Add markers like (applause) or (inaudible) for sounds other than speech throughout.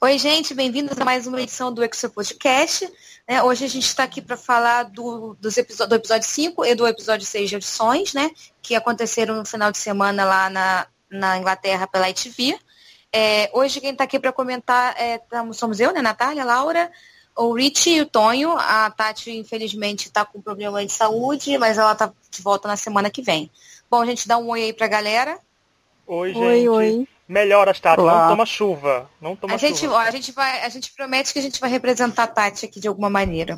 Oi, gente, bem-vindos a mais uma edição do Exo Podcast. É, hoje a gente está aqui para falar do, dos do episódio 5 e do episódio 6 de audições, né? Que aconteceram no final de semana lá na, na Inglaterra pela ITV. É, hoje quem está aqui para comentar é, somos eu, né, Natália, Laura, o Rich e o Tonho. A Tati, infelizmente, está com problema de saúde, mas ela está de volta na semana que vem. Bom, a gente dá um oi aí para a galera. Oi, gente. Oi, oi. Melhora, Tati. Olá. Não toma chuva. Não toma a chuva. Gente, ó, a, gente vai, a gente promete que a gente vai representar a Tati aqui de alguma maneira.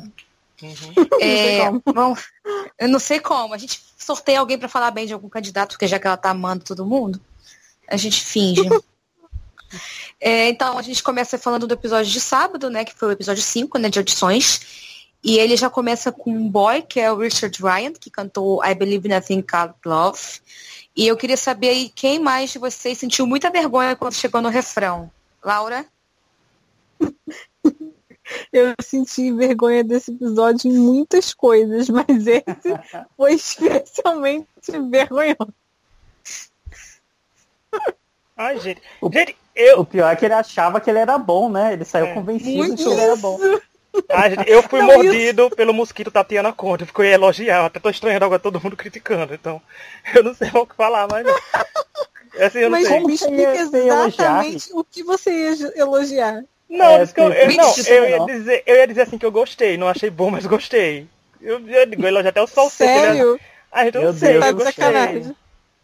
Uhum. (laughs) É, bom, eu não sei como. A gente sorteia alguém para falar bem de algum candidato, porque já que ela tá amando todo mundo, a gente finge. (laughs) é, então, a gente começa falando do episódio de sábado, né? Que foi o episódio 5, né? De audições. E ele já começa com um boy, que é o Richard Ryan, que cantou I Believe Nothing Called Love. E eu queria saber aí quem mais de vocês sentiu muita vergonha quando chegou no refrão. Laura? (laughs) Eu senti vergonha desse episódio em muitas coisas, mas esse (laughs) foi especialmente vergonhoso. Ai, gente. O, gente, eu... o pior é que ele achava que ele era bom, né? Ele saiu é. convencido Muito que ele era bom. Eu fui não, mordido isso. pelo mosquito Tatiana ficou elogiar, eu até tô estranhando agora todo mundo criticando, então (laughs) eu não sei o que falar mais não. Assim, eu Mas não sei. me explica exatamente o que você ia elogiar. Não, é, eu, eu, não eu, ia dizer, eu ia dizer assim que eu gostei, não achei bom, mas gostei. Eu, eu digo, elogiar até o sol Sério? Seco, ah, então não sei, eu gostei.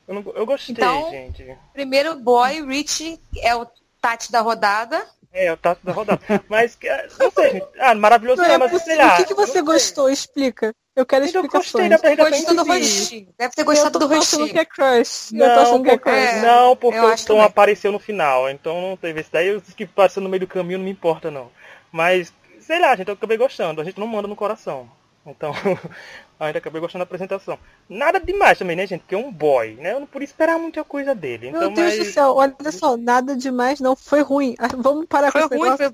Eu, não, eu gostei, então, gente. Primeiro boy, Rich é o Tati da rodada. É, o Tato da rodada. Mas, não sei, gente. Ah, maravilhoso não, é, mas sei lá. O que, que você gostou? Explica. Eu quero eu explicações. Eu gostei Gostou do rostinho. Deve ter gostado do rostinho. que é crush. Não, eu tô achando que é crush. Não, porque o Tom apareceu no final. Então não teve esse daí. Os que passam no meio do caminho não me importa, não. Mas, sei lá, gente, eu acabei gostando. A gente não manda no coração. Então, (laughs) ainda acabei gostando da apresentação. Nada demais também, né, gente? Porque é um boy, né? Eu não podia esperar muita coisa dele. Então, Meu Deus mas... do céu, olha só, nada demais, não foi ruim. Ah, vamos parar foi com ruim, foi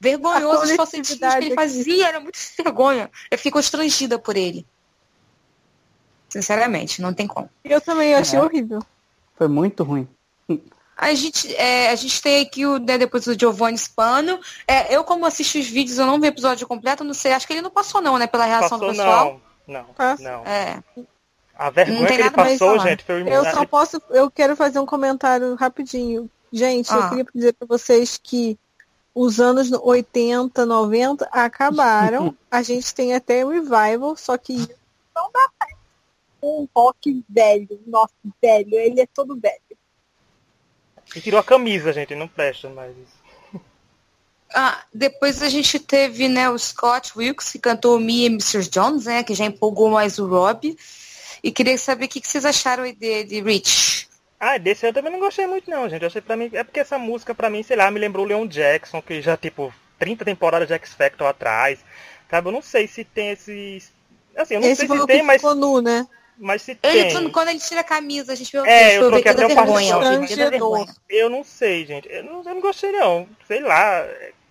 vergonhoso os falsetinhos que ele fazia, era muito vergonha. Eu fiquei constrangida por ele. Sinceramente, não tem como. Eu também achei é. horrível. Foi muito ruim. A gente, é, a gente tem aqui o, né, depois o Giovanni Spano. É, eu, como assisti os vídeos, eu não vi o episódio completo, não sei, acho que ele não passou não, né, pela reação passou, do pessoal. Não, não, não. É. A vergonha que ele passou, gente, foi Eu só posso, eu quero fazer um comentário rapidinho. Gente, ah. eu queria dizer para vocês que os anos 80, 90 acabaram. (laughs) a gente tem até revival, só que não dá um rock velho, nosso velho, ele é todo velho. E tirou a camisa, gente, não presta mais isso. Ah, depois a gente teve né, o Scott Wilkes, que cantou Me e Mr. Jones, né, que já empolgou mais o Rob. E queria saber o que, que vocês acharam aí de, de Rich. Ah, desse eu também não gostei muito não, gente. Eu achei pra mim. É porque essa música, pra mim, sei lá, me lembrou o Leon Jackson, que já, tipo, 30 temporadas de X Factor atrás. Sabe? Eu não sei se tem esses. Assim, eu não Esse sei se tem, mas. Nu, né? Mas se ele, tem. Quando ele tira a camisa, a gente vê É, eu troquei até o vergonha, Eu não sei, gente. Eu não, eu não gostei, não. Sei lá.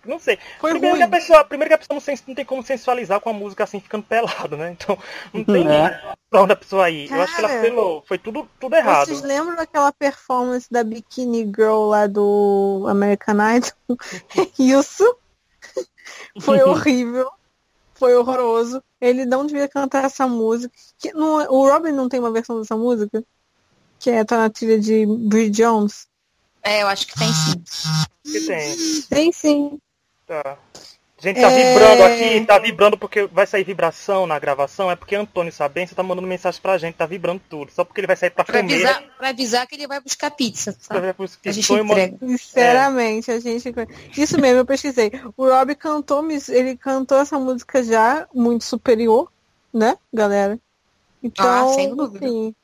Não sei. Foi primeiro, ruim. Que a pessoa, primeiro que a pessoa não, não, tem como sensualizar com a música assim ficando pelado, né? Então não tem é. pra onde a pessoa ir. Cara, eu acho que ela pelou. Foi tudo, tudo errado. Vocês lembram daquela performance da Bikini Girl lá do American Idol? (laughs) Isso. (laughs) Foi horrível foi horroroso. Ele não devia cantar essa música. Que não, o Robin não tem uma versão dessa música? Que é tá na trilha de Bridget Jones? É, eu acho que tem sim. Que tem. Tem sim. Tá. A gente tá é... vibrando aqui, tá vibrando porque vai sair vibração na gravação, é porque Antônio Sabense tá mandando mensagem pra gente, tá vibrando tudo. Só porque ele vai sair pra, pra comer. Avisar, pra avisar que ele vai buscar pizza. Sabe? A gente entrega. Sinceramente, é. a gente. Isso mesmo, eu pesquisei. O Rob cantou, ele cantou essa música já muito superior, né, galera? Então, ah, sem dúvida. Assim,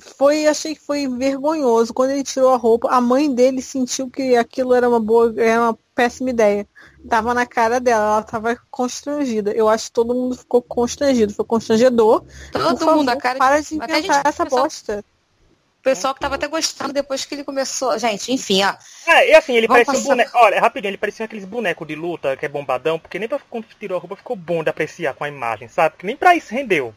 foi, achei que foi vergonhoso. Quando ele tirou a roupa, a mãe dele sentiu que aquilo era uma boa, era uma péssima ideia tava na cara dela, ela tava constrangida. Eu acho que todo mundo ficou constrangido, foi constrangedor. Todo Por mundo, favor, a cara para de inventar essa pessoal, bosta. O pessoal que tava até gostando depois que ele começou. Gente, enfim, ó. É, e assim, ele parecia passar... um boneco. Olha, rapidinho, ele parecia aqueles bonecos de luta que é bombadão, porque nem pra quando tirou a roupa ficou bom de apreciar com a imagem, sabe? Porque nem pra isso rendeu.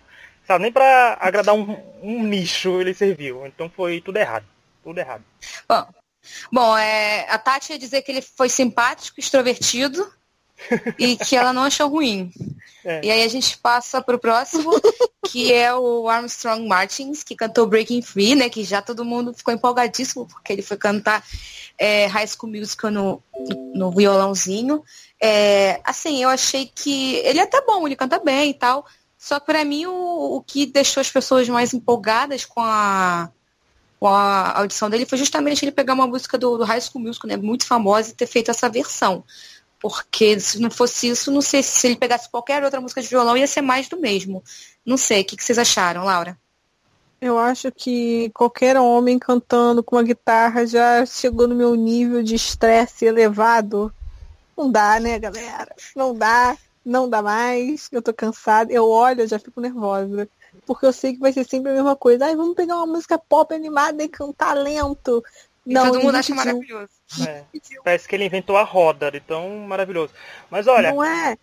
Sabe? Nem pra agradar um, um nicho ele serviu. Então foi tudo errado. Tudo errado. Bom, Bom, é, a Tati ia dizer que ele foi simpático, extrovertido e que ela não achou ruim. É. E aí a gente passa pro próximo, que é o Armstrong Martins, que cantou Breaking Free, né? Que já todo mundo ficou empolgadíssimo, porque ele foi cantar é, High School Musical no, no violãozinho. É, assim, eu achei que ele é até bom, ele canta bem e tal. Só pra mim o, o que deixou as pessoas mais empolgadas com a, com a audição dele foi justamente ele pegar uma música do, do High School Musical, né? Muito famosa, e ter feito essa versão. Porque se não fosse isso, não sei se ele pegasse qualquer outra música de violão ia ser mais do mesmo. Não sei, o que, que vocês acharam, Laura? Eu acho que qualquer homem cantando com uma guitarra já chegou no meu nível de estresse elevado. Não dá, né, galera? Não dá, não dá mais. Eu tô cansada. Eu olho, eu já fico nervosa. Porque eu sei que vai ser sempre a mesma coisa. Ai, vamos pegar uma música pop animada e cantar lento. E não, todo mundo acha maravilhoso. É. Parece que ele inventou a roda, de tão maravilhoso. Mas olha. Não é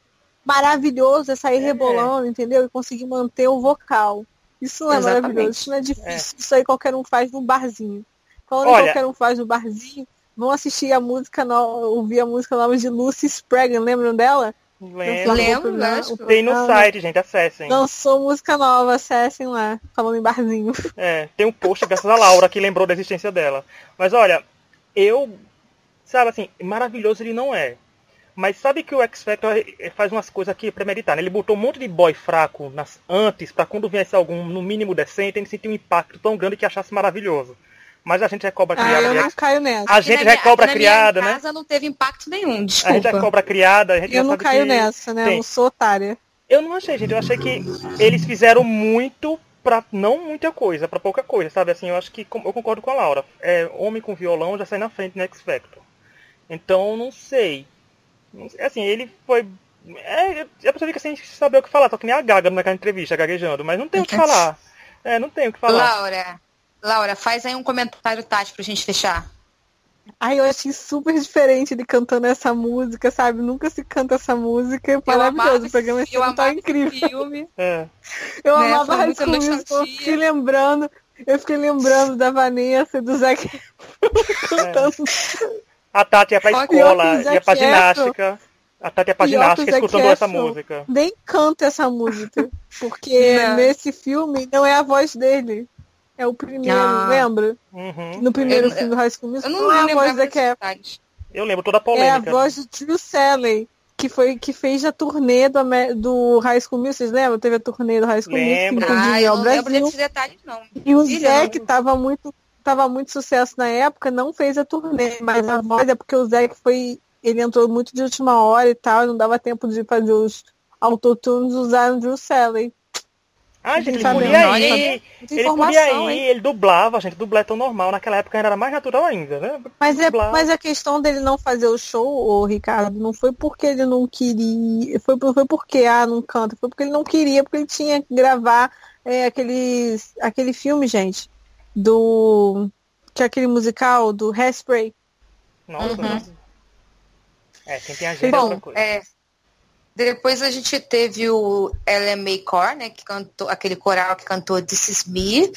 maravilhoso é sair é. rebolando, entendeu? E conseguir manter o vocal. Isso não é Exatamente. maravilhoso, isso não é difícil. É. Isso aí qualquer um faz no barzinho. Falando olha, qualquer um faz no barzinho, vão assistir a música nova, ouvir a música nova de Lucy Sprague, lembram dela? Lembro, lembro, Tem no ah, site, gente, acessem. Lançou música nova, acessem lá, falando em barzinho. É, tem um post graças a Laura que lembrou da existência dela. Mas olha, eu Sabe assim, maravilhoso ele não é. Mas sabe que o X Factor faz umas coisas aqui premeditar, né? Ele botou um monte de boy fraco nas, antes, para quando viesse algum, no mínimo decente, ele sentir um impacto tão grande que achasse maravilhoso. Mas a gente é cobra criada. Ah, eu não caio nessa. A gente é cobra criada, né? casa não teve impacto nenhum, desculpa. A gente é cobra criada. A gente eu não caio nessa, né? Tem. Eu não sou otária. Eu não achei, gente. Eu achei que eles fizeram muito pra não muita coisa, pra pouca coisa, sabe? Assim, eu acho que eu concordo com a Laura. É, homem com violão já sai na frente no X Factor. Então, não sei. Assim, ele foi. É, a pessoa fica sem saber o que falar, só que nem a Gaga naquela entrevista, gaguejando, mas não tem o que falar. É, não tem o que falar. Laura, Laura, faz aí um comentário tático pra gente fechar. Ai, eu achei super diferente de cantando essa música, sabe? Nunca se canta essa música. É maravilhoso. O programa esse tá incrível. Filme. (laughs) É. Eu né? amava High School Musical. Eu fiquei lembrando. Eu fiquei lembrando da Vanessa e do Zac (laughs) cantando. É. A Tati ia pra escola, ia pra ginástica. A Tati ia pra ginástica escutando essa música. Nem canta essa música. Porque (laughs) não. nesse filme não é a voz dele. É o primeiro, ah. lembra? Uhum. No primeiro eu, filme do High School Musical. Eu não, não é a voz da Cap. Eu lembro toda a polêmica. É a voz do Drew Salley, que foi que fez a turnê do, do High School Musical. Vocês lembram? Teve a turnê do High School Musical. Ah, eu não lembro desses detalhes, não. E o Zack tava muito tava muito sucesso na época, não fez a turnê, mas a voz é porque o Zé foi. Ele entrou muito de última hora e tal, não dava tempo de fazer os autotunes, usaram o Drew Salley. Ah, gente, ele podia ir, ele podia ir, ele dublava, gente, dublê é tão normal, naquela época era mais natural ainda, né? Mas, é, mas a questão dele não fazer o show, o Ricardo, não foi porque ele não queria, foi, foi porque, ah, não canta, foi porque ele não queria, porque ele tinha que gravar é, aquele, aquele filme, gente, do. Que é aquele musical do Hairspray. Nossa, uhum. É, quem tem agenda Bom, é outra coisa. É, depois a gente teve o LMA Core, né, que cantou, aquele coral que cantou This Is Me,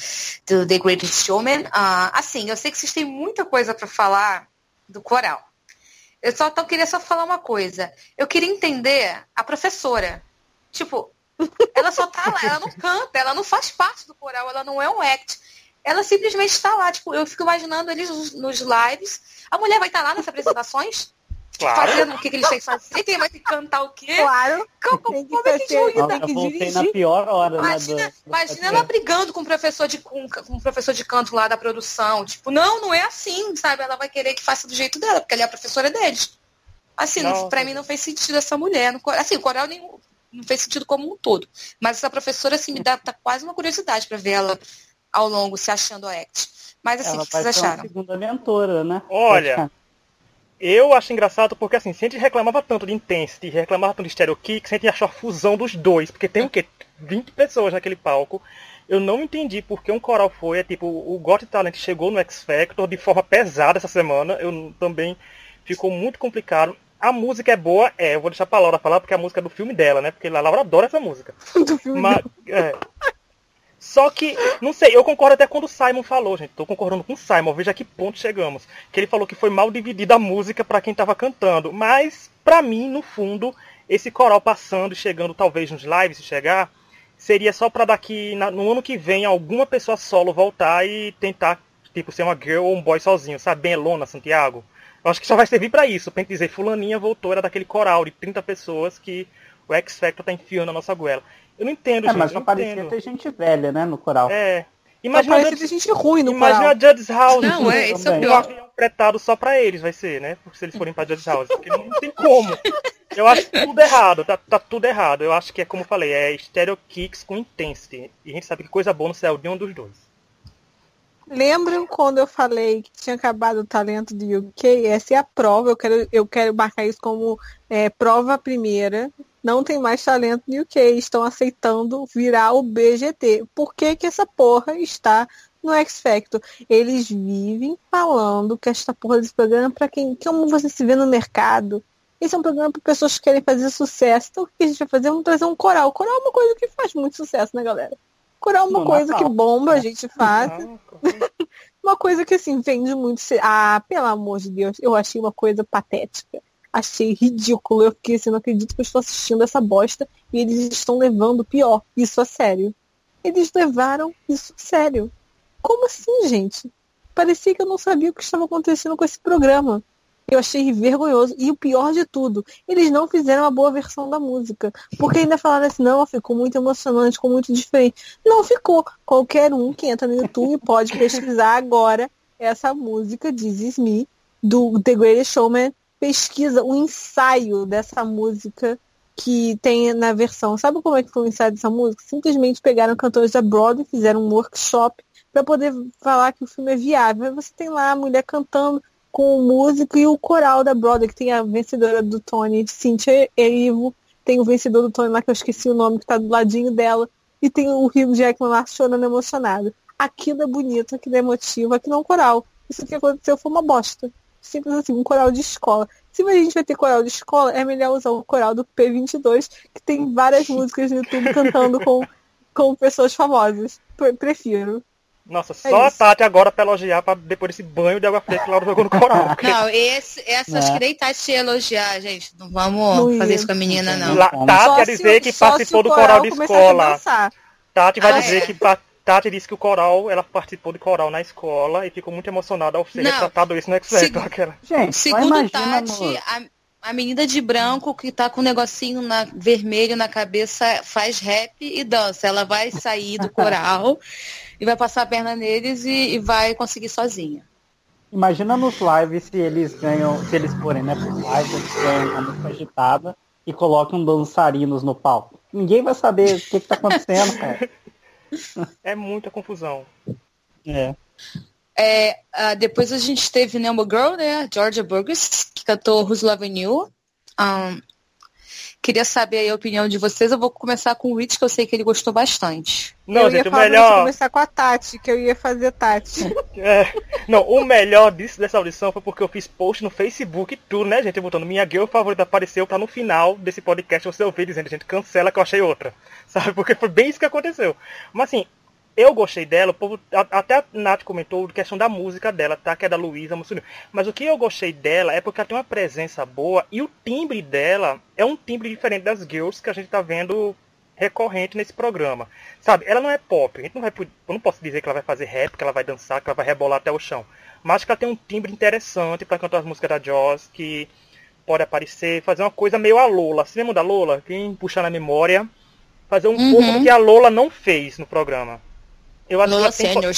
do The Greatest Showman. Uh, assim, eu sei que vocês têm muita coisa para falar do coral. Eu só então, queria só falar uma coisa. Eu queria entender a professora. Tipo, ela só tá lá, ela não canta, ela não faz parte do coral, ela não é um act ela simplesmente está lá. Tipo, eu fico imaginando eles nos lives. A mulher vai estar tá lá nas apresentações? Claro. Fazendo o que, que eles têm que fazer? Quem vai ter que cantar o quê? Claro. Como, como é que julga? Eu voltei na pior hora, imagina, né? Do, imagina ela brigando com o professor de com, com o professor de canto lá da produção. Tipo, não, não é assim, sabe? Ela vai querer que faça do jeito dela, porque ela é a professora deles. Assim, não, pra mim não fez sentido essa mulher. No, assim, o coral nem, não fez sentido como um todo. Mas essa professora, assim, me dá tá quase uma curiosidade para ver ela ao longo se achando a act. Mas assim, o que vocês acharam? segunda mentora, né? Olha, eu acho engraçado porque assim, se a gente reclamava tanto de Intensity, reclamava tanto de Stereo Kicks, a gente achou a fusão dos dois, porque tem o quê? 20 pessoas naquele palco. Eu não entendi porque um coral foi, é tipo, o Got Talent chegou no X Factor de forma pesada essa semana, eu também ficou muito complicado. A música é boa, é, eu vou deixar pra Laura falar porque a música é do filme dela, né? Porque a Laura adora essa música. (laughs) do filme Mas, é, Só que, não sei, eu concordo até quando o Simon falou, gente. Tô concordando com o Simon, veja a que ponto chegamos. Que ele falou que foi mal dividida a música para quem tava cantando. Mas, para mim, no fundo, esse coral passando e chegando talvez nos lives, se chegar, seria só para daqui, no ano que vem, alguma pessoa solo voltar e tentar, tipo, ser uma girl ou um boy sozinho, sabe? Bem Elona, Santiago. Eu acho que só vai servir para isso, pra gente dizer, fulaninha voltou, era daquele coral de 30 pessoas que o X Factor tá enfiando na nossa goela. Eu não entendo, é, gente. Mas só parecia ter gente velha, né, no coral. É. Imagina a Judge... gente ruim no Imagina coral. a Judge's House. Não, é, isso é pior. Um apretado só pra eles vai ser, né? Porque se eles forem pra Judge's House. Porque não tem como. Eu acho tudo errado, tá, tá tudo errado. Eu acho que é como eu falei, é Stereo Kicks com Intensity. E a gente sabe que coisa boa no céu de um dos dois. Lembram quando eu falei que tinha acabado o talento do UK? Essa é a prova. Eu quero, eu quero marcar isso como é, prova primeira não tem mais talento no UK, estão aceitando virar o BGT. Por que, que essa porra está no X Factor? Eles vivem falando que esta porra desse programa é para quem, como você se vê no mercado. Esse é um programa para pessoas que querem fazer sucesso. Então o que a gente vai fazer? Vamos trazer um coral. Coral é uma coisa que faz muito sucesso, né, galera? Coral é uma coisa que bomba, a gente faz. (laughs) uma coisa que assim vende muito. Ah, pelo amor de Deus, eu achei uma coisa patética achei ridículo. Eu fiquei assim, não acredito que eu estou assistindo essa bosta e eles estão levando pior, isso a sério. Eles levaram isso a sério. Como assim, gente? Parecia que eu não sabia o que estava acontecendo com esse programa. Eu achei vergonhoso. E o pior de tudo, eles não fizeram uma boa versão da música. Porque ainda falaram assim, não, ficou muito emocionante, ficou muito diferente. Não ficou. Qualquer um que entra no YouTube pode pesquisar agora essa música, This Me, do The Greatest Showman, pesquisa o ensaio dessa música que tem na versão. Sabe como é que foi o ensaio dessa música? Simplesmente pegaram cantores da Broadway, fizeram um workshop para poder falar que o filme é viável. Aí você tem lá a mulher cantando com o músico e o coral da Broadway, que tem a vencedora do Tony, Cynthia Erivo, tem o vencedor do Tony lá, que eu esqueci o nome, que tá do ladinho dela, e tem o Hugh Jackman lá chorando emocionado. Aquilo é bonito, aquilo é emotivo, aquilo é um coral. Isso que aconteceu foi uma bosta simples assim, um coral de escola. Se a gente vai ter coral de escola, é melhor usar o coral do P22, que tem várias (laughs) músicas no YouTube cantando com, com pessoas famosas. Prefiro. Nossa, é só isso. a Tati agora pra elogiar pra depois desse banho de água fria que Laura jogou no coral. (laughs) Não, esse, essa é. acho que nem Tati ia elogiar, gente. Não vamos não fazer isso com a menina, não. La, Tati quer dizer que participou do coral de escola. Tati vai ah, dizer é. que Tati disse que o coral, ela participou de coral na escola e ficou muito emocionada ao ser não, retratado isso no X Factor. Aquela... Gente, segundo Tati, a, a, menina de branco que tá com um negocinho na, vermelho na cabeça faz rap e dança. Ela vai sair do (laughs) coral e vai passar a perna neles e, e vai conseguir sozinha. Imagina nos lives se eles ganham, se eles forem, né, por live, eles ganham uma música agitada e colocam dançarinos no palco. Ninguém vai saber o que, que tá acontecendo, cara. (laughs) é muita confusão. É. É, uh, depois a gente teve Number Girl, né? Georgia Burgess, que cantou Who's Loving You. Um, queria saber a opinião de vocês. Eu vou começar com o Rich, que eu sei que ele gostou bastante. Não, eu gente, o melhor. começar com a Tati, que eu ia fazer Tati. (laughs) É, não, o melhor disso, dessa audição foi porque eu fiz post no Facebook e tudo, né, gente? Botando minha girl favorita apareceu pra no final desse podcast você ouvir dizendo, gente, cancela que eu achei outra. (laughs) Sabe? Porque foi bem isso que aconteceu. Mas assim, eu gostei dela, o povo, até a Nath comentou a questão da música dela, tá? Que é da Luísa Mussolini. Mas o que eu gostei dela é porque ela tem uma presença boa e o timbre dela é um timbre diferente das girls que a gente tá vendo recorrente nesse programa. Sabe, ela não é pop. A gente não vai, eu não posso dizer que ela vai fazer rap, que ela vai dançar, que ela vai rebolar até o chão. Mas que ela tem um timbre interessante para cantar as músicas da Joss, que pode aparecer, fazer uma coisa meio a Lola. Você lembra da Lola? Quem puxar na memória, fazer um uhum. pouco do que a Lola não fez no programa. Eu acho que ela tem,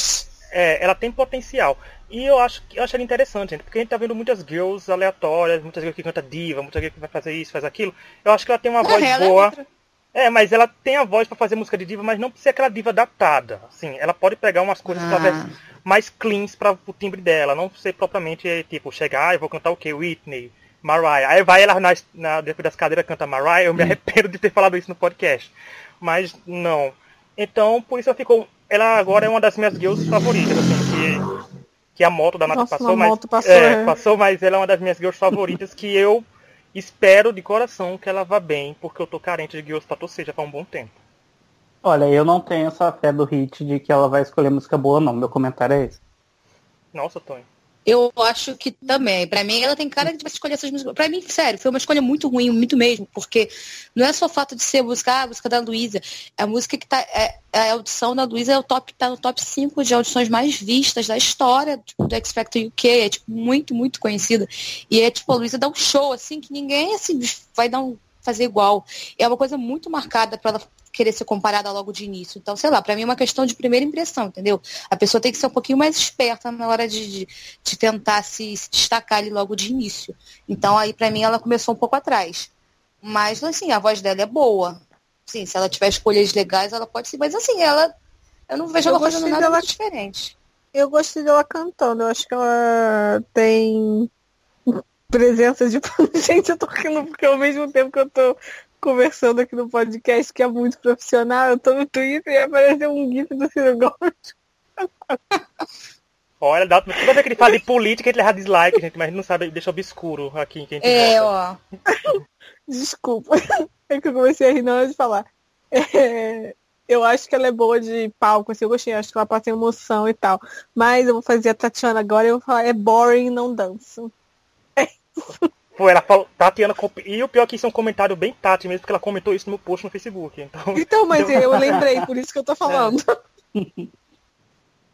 é, ela tem potencial. E eu acho eu acho ela interessante, gente, porque a gente tá vendo muitas girls aleatórias, muitas girls que canta diva, muitas girls que vai fazer isso, faz aquilo. Eu acho que ela tem uma voz boa. É, mas ela tem a voz para fazer música de diva, mas não precisa ser aquela diva datada. Assim, ela pode pegar umas coisas ah. mais cleans para o timbre dela, não ser propriamente tipo chegar, ah, eu vou cantar o quê? Whitney, Mariah. Aí vai ela na, na, depois das cadeiras canta Mariah, eu me arrependo de ter falado isso no podcast. Mas não. Então, por isso eu fico ela agora é uma das minhas girls favoritas, assim, que, que a moto da Nath passou, mas. Passou, é, é. passou, mas ela é uma das minhas girls favoritas que eu espero de coração que ela vá bem, porque eu tô carente de girls pra torcer já faz um bom tempo. Olha, eu não tenho essa fé do hit de que ela vai escolher música boa, não. Meu comentário é esse. Nossa, Tony. Eu acho que também. Para mim, ela tem cara de escolher essas músicas. Para mim, sério, foi uma escolha muito ruim, muito mesmo, porque não é só o fato de ser música, ah, a música da Luísa. É a música que tá. É, é a audição da Luísa é o top, tá no top 5 de audições mais vistas da história tipo, do X Factor UK. É tipo, muito, muito conhecida. E é tipo, a Luísa dá um show, assim, que ninguém assim, vai dar um fazer igual. É uma coisa muito marcada para ela querer ser comparada logo de início. Então, sei lá, para mim é uma questão de primeira impressão, entendeu? A pessoa tem que ser um pouquinho mais esperta na hora de, de, de tentar se, se, destacar ali logo de início. Então, aí para mim ela começou um pouco atrás. Mas, assim, a voz dela é boa. Sim, se ela tiver escolhas legais, ela pode ser. Mas, assim, ela. Eu não vejo eu ela fazendo nada dela... diferente. Eu gostei dela cantando. Eu acho que ela tem presença de. (laughs) Gente, eu tô rindo porque ao mesmo tempo que eu tô conversando aqui no podcast, que é muito profissional, eu tô no Twitter e apareceu um GIF do Ciro Gomes. (laughs) Olha, dá, toda vez que ele fala de política, ele leva dislike, gente, mas não sabe, deixa obscuro aqui quem É, ó. (laughs) Desculpa. É que eu comecei a rir na hora de falar. É, eu acho que ela é boa de palco, assim, eu gostei, acho que ela passa emoção e tal. Mas eu vou fazer a Tatiana agora e eu vou falar, é boring, não danço. É isso. Pô, ela falou, Tatiana. E o pior é que isso é um comentário bem Tati mesmo, porque ela comentou isso no meu post no Facebook. Então, então mas eu lembrei, por isso que eu tô falando.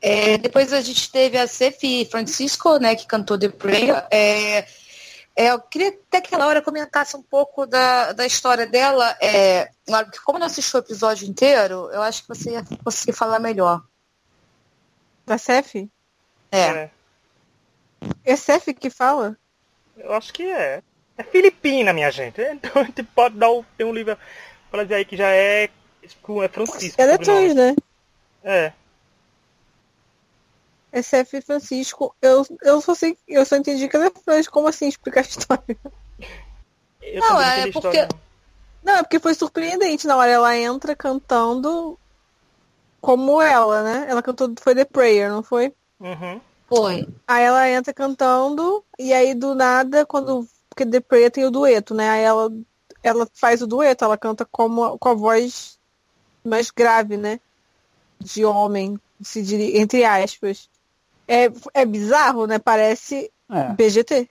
É. (laughs) é, depois a gente teve a Cefi Francisco, né, que cantou The Prayer. É, é, eu queria até que a Laura comentasse um pouco da, da história dela. É, porque como não assistiu o episódio inteiro, eu acho que você ia conseguir falar melhor. Da Cefi? É. É, é Cefi que fala? Eu acho que é. É Filipina, minha gente. (laughs) Então a gente pode dar o, tem um livro para dizer aí que já é, é Francisco. É trans, né? É. É CF Francisco. Eu, eu só sei, eu só entendi que ela é Francisco. Como assim explicar a história? (laughs) Eu não, é porque. História, não. não, é porque foi surpreendente na hora ela entra cantando como ela, né? Ela cantou foi The Prayer, não foi? Uhum. Foi. Aí ela entra cantando, e aí do nada, quando. Porque The Prayer tem o dueto, né? Aí ela, ela faz o dueto, ela canta como, com a voz mais grave, né? De homem, se diria, entre aspas. É, é bizarro, né? Parece é. BGT.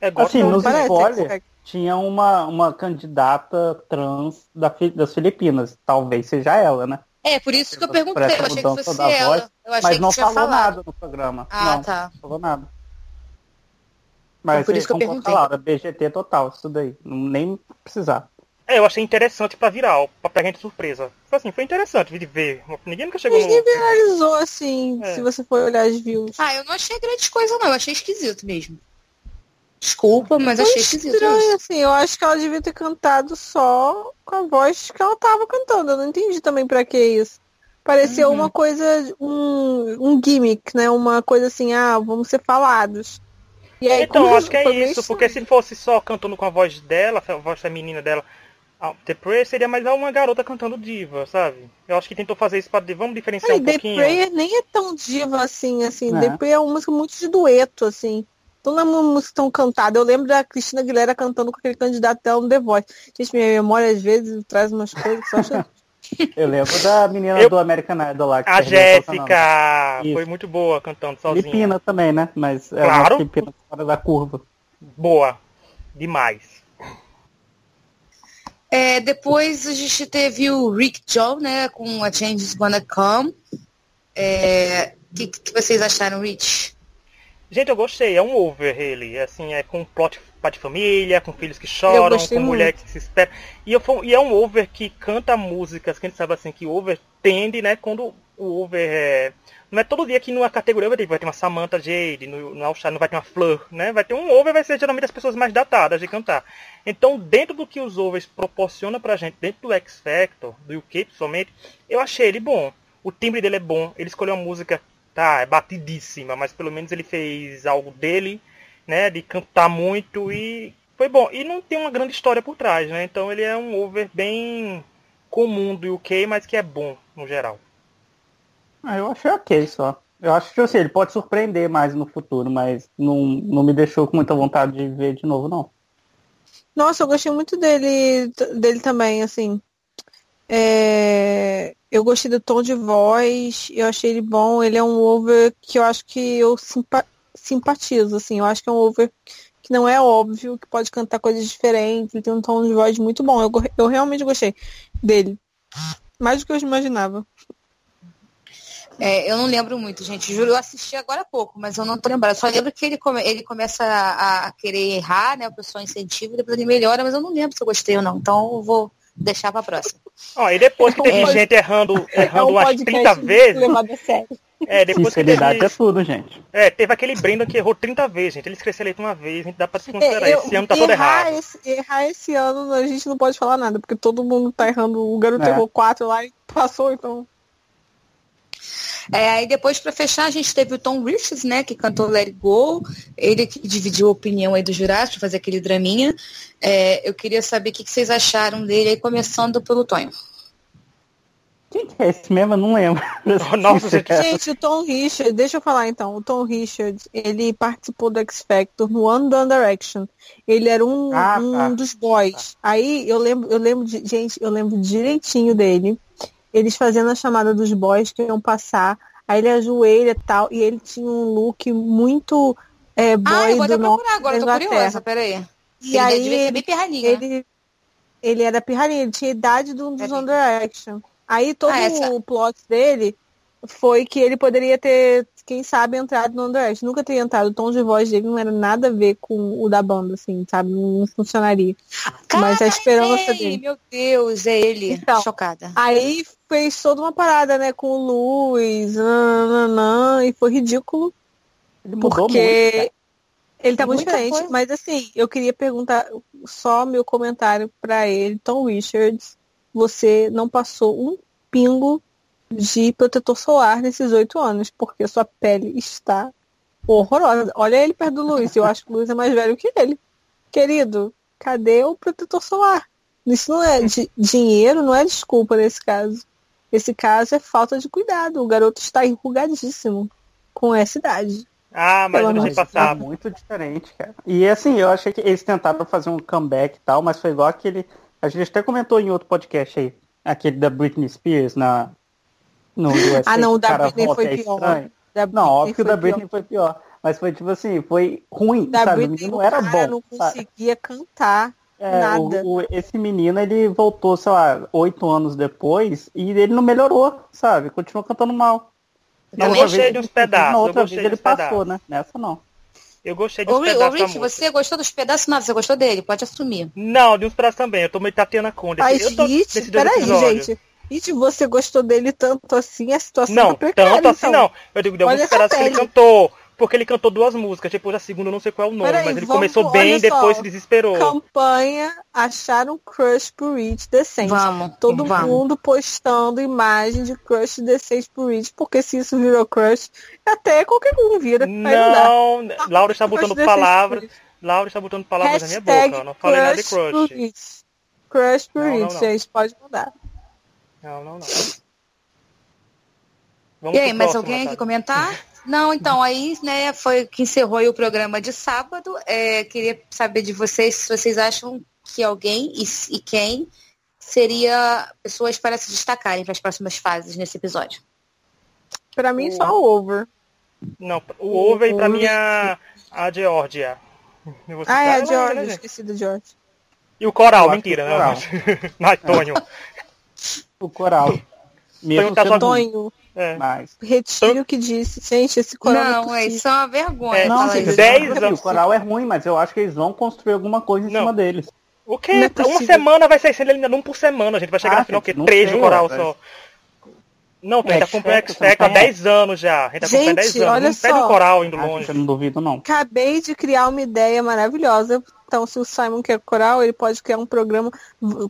É, assim, nos parece, spoiler, tinha uma, uma candidata trans da, das Filipinas. Talvez seja ela, né? É, por isso que eu perguntei, eu achei que fosse ela. Voz, eu achei mas não falou falado. nada no programa. Ah, não, tá. Não falou nada. Mas então, por isso que eu perguntei. Laura, BGT total, isso daí. Nem precisar. É, eu achei interessante pra virar, pra pegar gente surpresa. Foi assim, foi interessante de ver. Ninguém nunca chegou Ninguém no... viralizou assim, é. se você for olhar as views. Ah, eu não achei grande coisa não, eu achei esquisito mesmo. Desculpa, mas Foi achei esquisito. Estranho, assim, eu acho que ela devia ter cantado só com a voz que ela tava cantando. Eu não entendi também para que isso. Pareceu uhum. uma coisa, um, um gimmick, né? Uma coisa assim, ah, vamos ser falados. E aí, então, acho que é isso, porque se fosse só cantando com a voz dela, a voz feminina dela, The Prayer seria mais uma garota cantando diva, sabe? Eu acho que tentou fazer isso para vamos diferenciar Ai, um The pouquinho. The Prayer nem é tão diva assim, assim. É. The Prayer é uma música muito de dueto, assim. Toda é música tão cantada. Eu lembro da Cristina Aguilera cantando com aquele candidato dela no The Voice. Gente, minha memória às vezes traz umas coisas que só acha... (laughs) Eu lembro da menina eu... do American Idol lá. a Jéssica! Foi muito boa cantando sozinha. Filipina também, né? Mas claro. Filipina fora da curva. Boa. Demais. É, depois a gente teve o Rick Joe, né? Com a Changes Gonna Come. O é, que, que vocês acharam, Rich? Gente, eu gostei. É um over ele. Assim, é com plot de família, com filhos que choram, com muito. mulher que se espera. E, eu, e é um over que canta músicas que a gente sabe assim que over tende, né? Quando o over é. Não é todo dia que numa categoria vai ter, vai ter uma Samantha Jade, no, no All não vai ter uma Fleur, né? Vai ter um over, vai ser geralmente as pessoas mais datadas de cantar. Então, dentro do que os overs proporciona pra gente, dentro do X Factor, do UK principalmente, eu achei ele bom. O timbre dele é bom, ele escolheu uma música tá, é batidíssima, mas pelo menos ele fez algo dele, né, de cantar muito e foi bom. E não tem uma grande história por trás, né? Então ele é um over bem comum do UK, mas que é bom no geral. Ah, eu achei ok só. Eu acho que assim, ele pode surpreender mais no futuro, mas não, não me deixou com muita vontade de ver de novo, não. Nossa, eu gostei muito dele, dele também, assim. É, eu gostei do tom de voz, eu achei ele bom. Ele é um over que eu acho que eu simpa simpatizo, assim. Eu acho que é um over que não é óbvio, que pode cantar coisas diferentes. Ele tem um tom de voz muito bom. Eu, eu realmente gostei dele. Mais do que eu imaginava. É, eu não lembro muito, gente. Juro, eu assisti agora há pouco, mas eu não tô lembrando. Só lembro que ele, come, ele começa a, a, querer errar, né? O pessoal incentiva, depois ele melhora, mas eu não lembro se eu gostei ou não. Então eu vou deixar pra próxima. Ó, e depois que teve gente errando, errando é um umas 30 vezes. É, depois Sinceridade teve... é tudo, gente. É, teve aquele Brandon que errou 30 vezes, gente. Ele esqueceu eleito uma vez, a gente dá pra se considerar. É, eu, esse ano tá todo errado. Esse, errar esse ano a gente não pode falar nada, porque todo mundo tá errando. O garoto é. errou 4 lá e passou, então. É, aí depois, para fechar, a gente teve o Tom Richards, né, que cantou Let It Go, ele que dividiu a opinião aí do jurados para fazer aquele draminha. É, eu queria saber o que, que vocês acharam dele aí, começando pelo Tonho. Quem que é esse mesmo? Eu não lembro. (laughs) Nossa, gente, o Tom Richards, deixa eu falar então. O Tom Richards, ele participou do X Factor no One Direction. Ele era um, ah, um tá. dos boys. Aí eu lembro, eu lembro de, gente, eu lembro direitinho dele eles fazendo a chamada dos boys que iam passar, aí ele ajoelha e tal, e ele tinha um look muito é, boy ah, eu vou do norte agora, tô curiosa, peraí. E ele aí ele, bem pirralhinha. Ele, ele era pirralhinha, ele tinha a idade do, dos One Direction. Aí todo ah, o plot dele foi que ele poderia ter, quem sabe, entrado no Underest. Nunca teria entrado. O tom de voz dele não era nada a ver com o da banda, assim, sabe? Não funcionaria. Cara, Mas a esperança é dele. Meu Deus, é ele. Então, Chocada. Aí fez toda uma parada, né, com o Luiz, nananã, e foi ridículo. Ele mudou porque muito, ele tá muito diferente. Coisa. Mas assim, eu queria perguntar só meu comentário para ele, Tom Richards. Você não passou um pingo de protetor solar nesses oito anos, porque sua pele está horrorosa. Olha ele perto do Luiz, eu acho que o Luiz é mais velho que ele. Querido, cadê o protetor solar? Isso não é de dinheiro, não é desculpa nesse caso. Esse caso é falta de cuidado. O garoto está enrugadíssimo com essa idade. Ah, mas não passar. muito diferente, cara. E assim, eu achei que eles tentaram fazer um comeback e tal, mas foi igual aquele. A gente até comentou em outro podcast aí, aquele da Britney Spears na, USA, ah, não, o da Britney foi é pior. Da não, óbvio que o da Britney foi pior. Mas foi tipo assim, foi ruim, da sabe? Britney, o menino era bom. não conseguia cantar é, nada. O, o, esse menino, ele voltou, sei lá, oito anos depois e ele não melhorou, sabe? Continuou cantando mal. Eu gostei vez, de uns pedaços. Na outra vez ele passou, né? Nessa não. Eu gostei de uns pedaços. Ô, Rich, você gostou dos pedaços? Não, você gostou dele, pode assumir. Não, de uns pedaços também. Eu tô meio Tatiana Conde. Ai, gente, peraí, gente. E você gostou dele tanto assim, a situação Não, tá tanto assim então. não. Eu digo, de alguns pedaços que ele cantou. Porque ele cantou duas músicas, depois a segunda eu não sei qual é o nome, Peraí, mas ele vamos, começou bem e depois se desesperou. Campanha acharam crush por Rich decente. Vamos. Todo vamos. mundo postando imagem de crush decente por Rich, porque se isso virou crush, até qualquer um vira. Não, não Laura está botando palavras. Laura está botando palavras Hashtag na minha boca. Eu não falei nada de crush. Crush por Rich, gente, pode mudar. Não, não, não. Vamos e aí, mais alguém aqui comentar? Não, então, aí, né, foi que encerrou o programa de sábado. É, queria saber de vocês se vocês acham que alguém e, e quem seria pessoas para se destacarem para as próximas fases nesse episódio. Para mim, o... só o over. Não, o over e para mim a, a Georgia. Ah, é a Georgia, né, esqueci do Georgia. E o Coral, mentira, né? (laughs) Mas, Tonho. O coral. (laughs) Mesmo tá Tonho. É. Mas... Retiro o que disse. Gente, esse coral. Não, é isso é uma vergonha. É, não, gente, 10 anos. O coral é ruim, mas eu acho que eles vão construir alguma coisa em não. cima deles. O quê? É uma semana vai ser eliminado um por semana. A gente vai chegar ah, na final o quê? Três de coral só. Não, a gente tá acompanhando o X há 10 anos já. A gente tá acompanhando 10 anos. Olha não só. pede o coral indo longe. Eu não duvido, não. Acabei de criar uma ideia maravilhosa. Então, se o Simon quer coral, ele pode criar um programa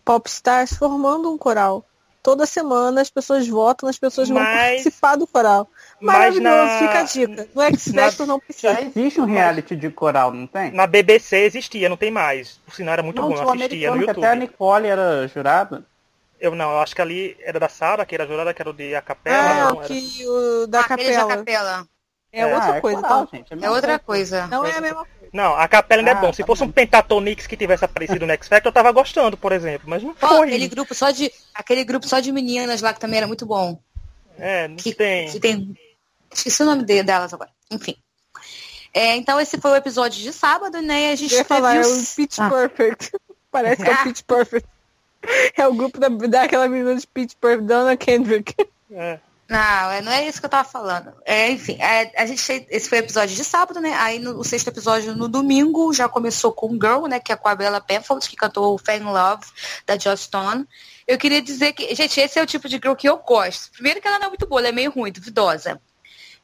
Popstars formando um coral toda semana as pessoas votam, as pessoas mas, vão participar do coral. Maravilhoso, na, fica a dica. No X-Factor não precisa. Já existe um reality de coral, não tem? Na BBC existia, não tem mais. Por sinal era muito não, bom, eu assistia no YouTube. até a Nicole era jurada. Eu não, eu acho que ali era da Sara, que era jurada, que era o de a capela. Ah, que o da ah, capela. capela. É, é outra ah, coisa, é, coral, tá? gente, é, é outra coisa. Não é a mesma coisa. Não, a capela ainda é ah, é bom. Se tá fosse bom. um Pentatonix que tivesse aparecido no X Factor, eu tava gostando, por exemplo. Mas não foi. aquele grupo só de. Aquele grupo só de meninas lá que também era muito bom. É, não que, tem. Que tem. Esqueci o nome delas agora. Enfim. É, então esse foi o episódio de sábado, né? E a gente eu ia falar, é o Pitch ah. Perfect. (laughs) Parece que é o Pitch Perfect. É o grupo da, daquela menina de Pitch Perfect, Donna Kendrick. É. Não, é, não é isso que eu tava falando. É, enfim, é, a gente esse foi o episódio de sábado, né? Aí no, o sexto episódio no domingo já começou com Girl, né? Que é com a Bella Penfold, que cantou Fan Love, da Joss Stone. Eu queria dizer que, gente, esse é o tipo de girl que eu gosto. Primeiro que ela não é muito boa, ela é meio ruim, duvidosa.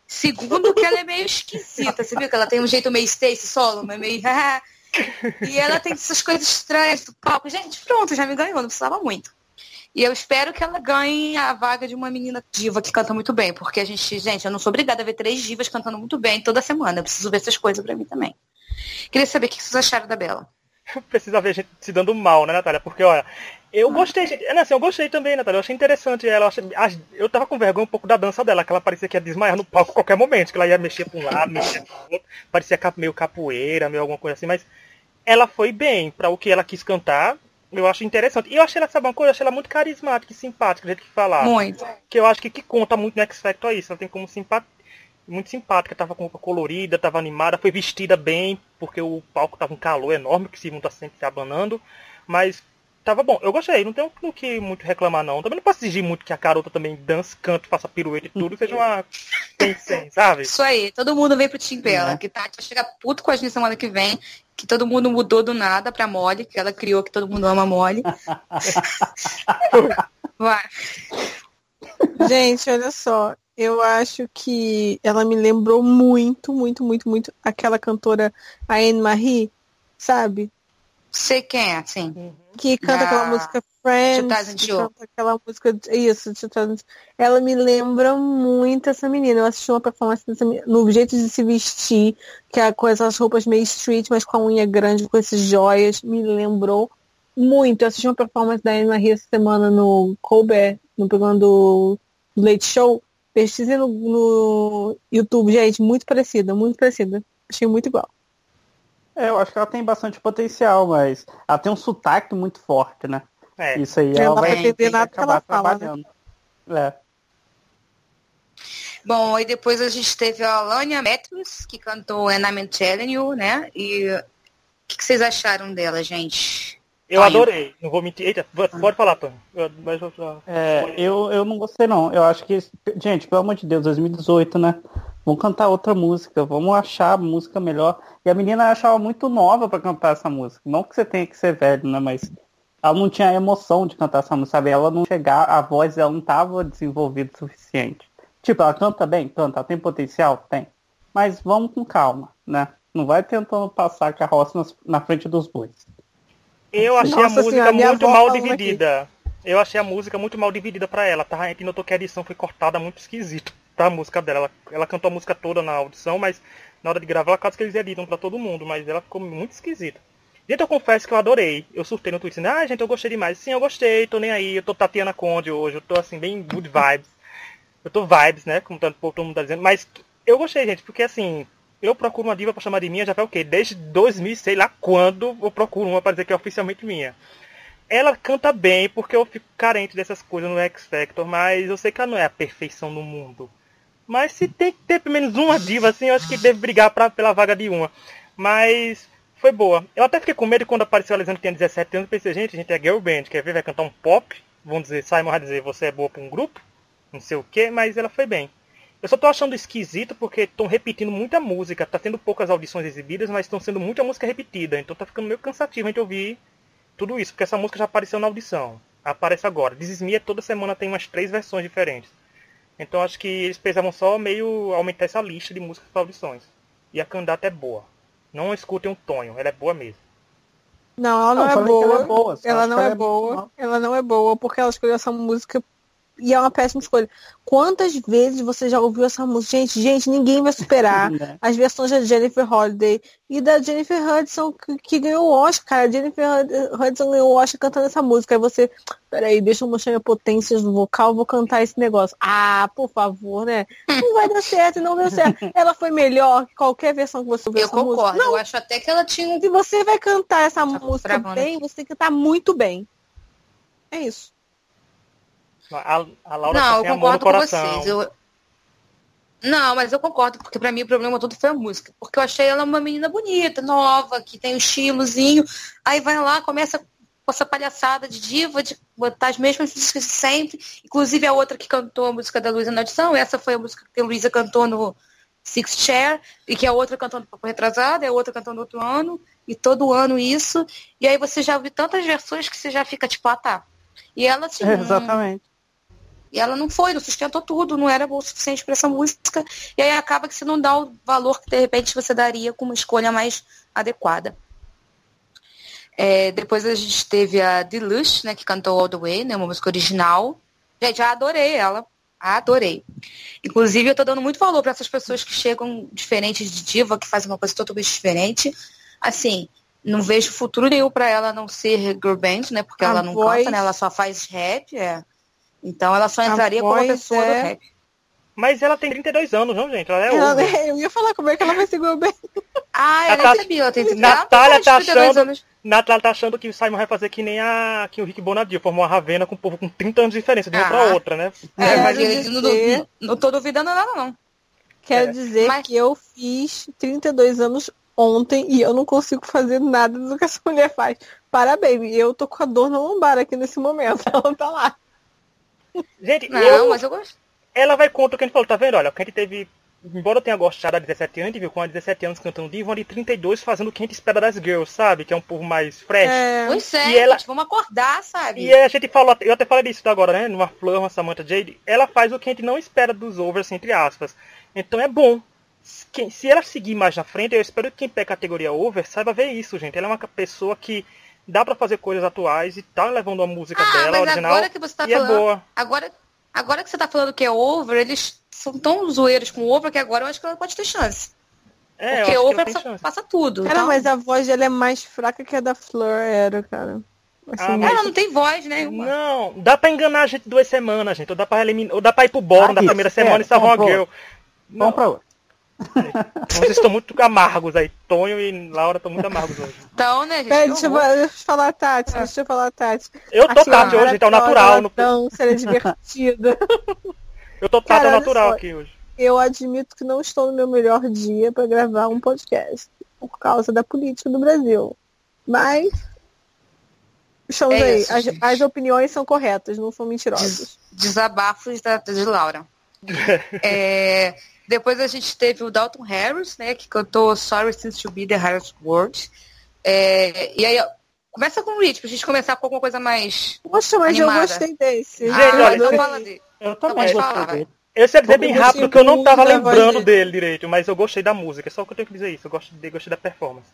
Segundo que ela é meio esquisita. Você viu que ela tem um jeito meio Stacy Solomon, é meio... (laughs) e ela tem essas coisas estranhas do palco. Gente, pronto, já me ganhou, não precisava muito. E eu espero que ela ganhe a vaga de uma menina diva que canta muito bem, porque a gente, gente, eu não sou obrigada a ver três divas cantando muito bem toda semana. Eu preciso ver essas coisas para mim também. Queria saber o que vocês acharam da Bela. (laughs) Precisa ver a gente se dando mal, né, Natália? Porque, olha, eu gostei, gente. Assim, eu gostei também, Natália. Eu achei interessante ela. Eu, achei, eu tava com vergonha um pouco da dança dela, que ela parecia que ia desmaiar no palco a qualquer momento, que ela ia mexer pra um lado, mexer pro outro. Parecia meio capoeira, meio alguma coisa assim, mas ela foi bem para o que ela quis cantar. Eu acho interessante. E eu achei ela, sabe uma coisa? Eu achei ela muito carismática e simpática, do jeito que falar. Muito. Que eu acho que, que conta muito no X Factor é isso. Ela tem como simpática. Muito simpática, tava com roupa colorida, tava animada, foi vestida bem, porque o palco tava um calor enorme, que o Simon tá sempre se abanando. Mas tava bom. Eu gostei, não tenho o que muito reclamar, não. Também não posso exigir muito que a garota também dance, canto, faça pirueta e tudo, seja uma. (laughs) Pensem, sabe? Isso aí, todo mundo vem pro Tim Bella, é. que tá, vai chegar puto com a gente semana que vem, que todo mundo mudou do nada pra Molly, que ela criou que todo mundo ama Molly. (laughs) Vai. Gente, olha só. Eu acho que ela me lembrou muito, muito, muito, muito aquela cantora Anne Marie, sabe? Sei quem é, sim. Uhum. Que canta da... aquela música Friends. Que canta aquela música. Isso, ela me lembra muito essa menina. Eu assisti uma performance dessa no jeito de se vestir, que é com essas roupas meio street, mas com a unha grande, com esses joias. Me lembrou muito. Eu assisti uma performance da Anne Marie essa semana no Colbert, no programa do Late Show. Pesquisei no, no YouTube, gente, muito parecida, muito parecida. Achei muito igual. É, eu acho que ela tem bastante potencial, mas ela tem um sotaque muito forte, né? É. Isso aí ela vai entender nada que ela fala, né? trabalhando. É. Bom, e depois a gente teve a Alania Matthews, que cantou And I'm Telling You, né? E o que, que vocês acharam dela, gente? Eu adorei, não vou mentir. Eita, pode falar, Tony. Eu, é, eu, eu não gostei não. Eu acho que, gente, pelo amor de Deus, 2018, né? Vamos cantar outra música, vamos achar a música melhor. E a menina achava muito nova para cantar essa música. Não que você tenha que ser velho, né? Mas ela não tinha emoção de cantar essa música, sabe? Ela não chegar, a voz dela não estava desenvolvida o suficiente. Tipo, ela canta bem? Canta. Ela tem potencial? Tem. Mas vamos com calma, né? Não vai tentando passar a carroça na frente dos bois. Eu achei Nossa a música senhora, muito mal dividida. Aqui. Eu achei a música muito mal dividida para ela, tá? A gente notou que a edição foi cortada muito esquisito pra música dela. Ela, ela cantou a música toda na audição, mas na hora de gravar, caso que eles editam pra todo mundo, mas ela ficou muito esquisita. Gente, eu confesso que eu adorei. Eu surtei no Twitter, ah, gente, eu gostei demais. Sim, eu gostei, tô nem aí. Eu tô Tatiana Conde hoje, eu tô assim, bem good vibes. Eu tô vibes, né? Como tanto todo mundo tá dizendo. Mas eu gostei, gente, porque assim, eu procuro uma diva pra chamar de minha já foi o quê? Desde 2000, sei lá quando eu procuro uma pra dizer que é oficialmente minha. Ela canta bem, porque eu fico carente dessas coisas no X Factor, mas eu sei que ela não é a perfeição do mundo. Mas se tem que ter pelo menos uma diva, assim, eu acho que deve brigar pra, pela vaga de uma. Mas foi boa. Eu até fiquei com medo quando apareceu a Alessandra que tinha 17 anos. Pensei, gente, a gente é girl band, quer ver? Vai cantar um pop. Vão dizer, Simon vai dizer, você é boa pra um grupo. Não sei o que, mas ela foi bem. Eu só tô achando esquisito porque estão repetindo muita música. Tá tendo poucas audições exibidas, mas estão sendo muita música repetida. Então tá ficando meio cansativo a gente ouvir tudo isso, porque essa música já apareceu na audição. Aparece agora. This Is toda semana tem umas três versões diferentes. Então acho que eles precisavam só meio aumentar essa lista de músicas para audições. E a candidata é boa. Não escutem o Tonho, ela é boa mesmo. Não, ela não, não é, boa. Ela é boa. Ela não é, é boa. Ela não é boa porque ela escolheu essa música e é uma péssima escolha. Quantas vezes você já ouviu essa música? Gente, gente, ninguém vai superar (laughs) né? as versões da Jennifer Holiday e da Jennifer Hudson que, que ganhou o Oscar, cara. A Jennifer Hudson ganhou o Oscar cantando essa música. Aí você, peraí, deixa eu mostrar minha potência no vocal, vou cantar esse negócio. Ah, por favor, né? Não vai dar certo, não deu certo. (laughs) Ela foi melhor que qualquer versão que você ouviu. Eu concordo, música. Não. eu acho até que ela tinha um. Se você vai cantar essa tá música bem, você tem que cantar muito bem. É isso. A, a Laura não, eu concordo com vocês. Eu... Não, mas eu concordo, porque para mim o problema todo foi a música. Porque eu achei ela uma menina bonita, nova, que tem um estilozinho. Aí vai lá, começa com essa palhaçada de diva, de botar as mesmas músicas de sempre. Inclusive a outra que cantou a música da Luísa na audição, essa foi a música que a Luísa cantou no Six Chair, e que a outra cantou no Papo Retrasado, e a outra cantou no outro ano, e todo ano isso. E aí você já ouviu tantas versões que você já fica tipo, ah tá. E ela assim. É, (laughs) exatamente. E ela não foi, não sustentou tudo, não era bom o suficiente para essa música. E aí acaba que você não dá o valor que de repente você daria com uma escolha mais adequada. É, depois a gente teve a Deluxe, né, que cantou All the Way, né, uma música original. Gente, já adorei ela. Adorei. Inclusive, eu tô dando muito valor para essas pessoas que chegam diferentes de diva, que fazem uma coisa totalmente diferente. Assim, não vejo futuro nenhum para ela não ser girl band, né? Porque a ela não voz... canta, né? Ela só faz rap, é. Então ela só entraria como pessoa é... do rap. Mas ela tem 32 anos, não, gente? Ela é ela, Eu ia falar como é que ela vai ser bem. Ah, eu tá... sabia, ela tem 32 Natália tá achando, anos. Natália tá achando que o Simon vai fazer que nem a que o Rick Bonadio, formou uma Ravena com um povo com 30 anos de diferença de uma ah. pra outra, né? É, é mas dizer... não, não, não tô duvidando nada, não. Quero é. dizer mas... que eu fiz 32 anos ontem e eu não consigo fazer nada do que essa (laughs) mulher faz. Parabéns, eu tô com a dor na lombar aqui nesse momento. (laughs) Ela tá lá. Gente, não, eu, mas eu gosto. Ela vai contra o que a gente falou, tá vendo? Olha, o que a gente teve. Embora eu tenha gostado da 17 anos, viu com a 17 anos cantando Diva, de 32 fazendo o que a gente espera das girls, sabe? Que é um povo mais fresh. É, pois é, e ela... Gente, vamos acordar, sabe? E a gente falou, eu até falei disso agora, né? Numa Flor, uma Samantha Jade, ela faz o que a gente não espera dos overs, assim, entre aspas. Então é bom. Se ela seguir mais na frente, eu espero que quem pega a categoria over saiba ver isso, gente. Ela é uma pessoa que dá para fazer coisas atuais e tá levando a música ah, dela, mas original, agora que você tá e é falando, é boa. Agora, agora que você tá falando que é over, eles são tão zoeiros com over que agora eu acho que ela pode ter chance. É, Porque over passa, passa, tudo. Cara, então... mas a voz dela é mais fraca que a da Flor era, cara. Assim, ah, mas... Ela não tem voz, né? Não, dá pra enganar a gente duas semanas, gente. Ou dá pra, eliminar, ou dá pra ir pro bórum ah, da primeira semana é, e salvar uma girl. Vamos pra outra. Vocês estão muito amargos aí. Tonho e Laura estão muito amargos hoje. Então, né, gente? deixa, eu, deixa eu falar, Tati. É. Deixa eu falar, Tati. Eu tô Tati hoje, então natural. No... Então, seria divertida. (laughs) eu tô Tati natural aqui hoje. Eu admito que não estou no meu melhor dia para gravar um podcast. Por causa da política do Brasil. Mas. Estamos é aí. Isso, as, as, opiniões são corretas, não são mentirosas. Desabafos da, de Laura. (laughs) é. Depois a gente teve o Dalton Harris, né, que cantou Sorry Since to Be the Hardest Word. É, e aí, começa com o Rich, pra gente começar com alguma coisa mais. Poxa, mas animada. eu gostei desse. Ah, gente, olha, então fala dele. Eu também então gostei dele. Eu sei dizer bem rápido porque eu não tava lembrando dele direito, mas eu gostei da música, é só que eu tenho que dizer isso, eu gostei, gostei da performance.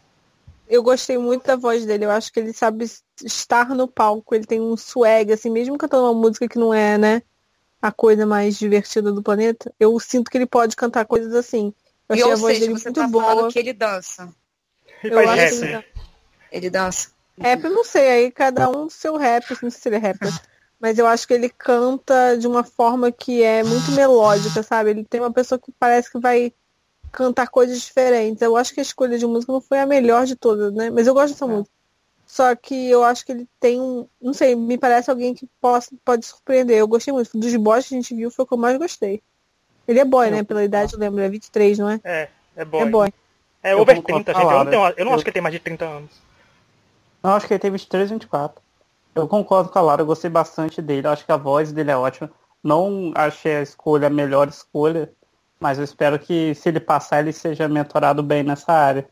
Eu gostei muito da voz dele, eu acho que ele sabe estar no palco, ele tem um swag, assim, mesmo cantando uma música que não é, né? A coisa mais divertida do planeta, eu sinto que ele pode cantar coisas assim. Eu e achei a voz seja, dele muito tá boa. que ele dança. Eu acho rap, que ele, ele dança. Rap, eu não sei, aí cada um seu rap, não sei se ele é rapper. Mas eu acho que ele canta de uma forma que é muito melódica, sabe? Ele tem uma pessoa que parece que vai cantar coisas diferentes. Eu acho que a escolha de música não foi a melhor de todas, né? Mas eu gosto dessa é. música. Só que eu acho que ele tem um. Não sei, me parece alguém que possa, pode surpreender. Eu gostei muito. Dos boys que a gente viu foi o que eu mais gostei. Ele é boy, né? Pela idade, eu lembro. É 23, não é? É, é boy. É boy. É over 30, gente. Eu não, tenho, eu não eu... acho que ele tem mais de 30 anos. Não, acho que ele tem 23, 24. Eu concordo com a Lara, eu gostei bastante dele. Eu acho que a voz dele é ótima. Não achei a escolha a melhor escolha, mas eu espero que se ele passar, ele seja mentorado bem nessa área.